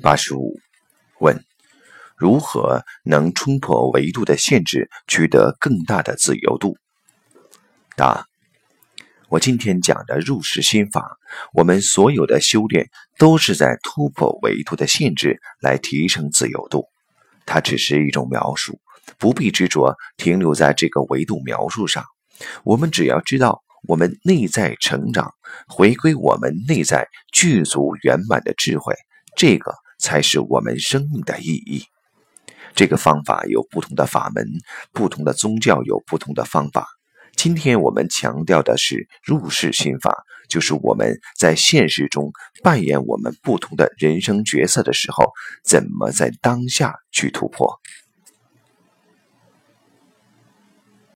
八十五，问：如何能冲破维度的限制，取得更大的自由度？答：我今天讲的入世心法，我们所有的修炼都是在突破维度的限制，来提升自由度。它只是一种描述，不必执着停留在这个维度描述上。我们只要知道，我们内在成长，回归我们内在具足圆满的智慧。这个才是我们生命的意义。这个方法有不同的法门，不同的宗教有不同的方法。今天我们强调的是入世心法，就是我们在现实中扮演我们不同的人生角色的时候，怎么在当下去突破。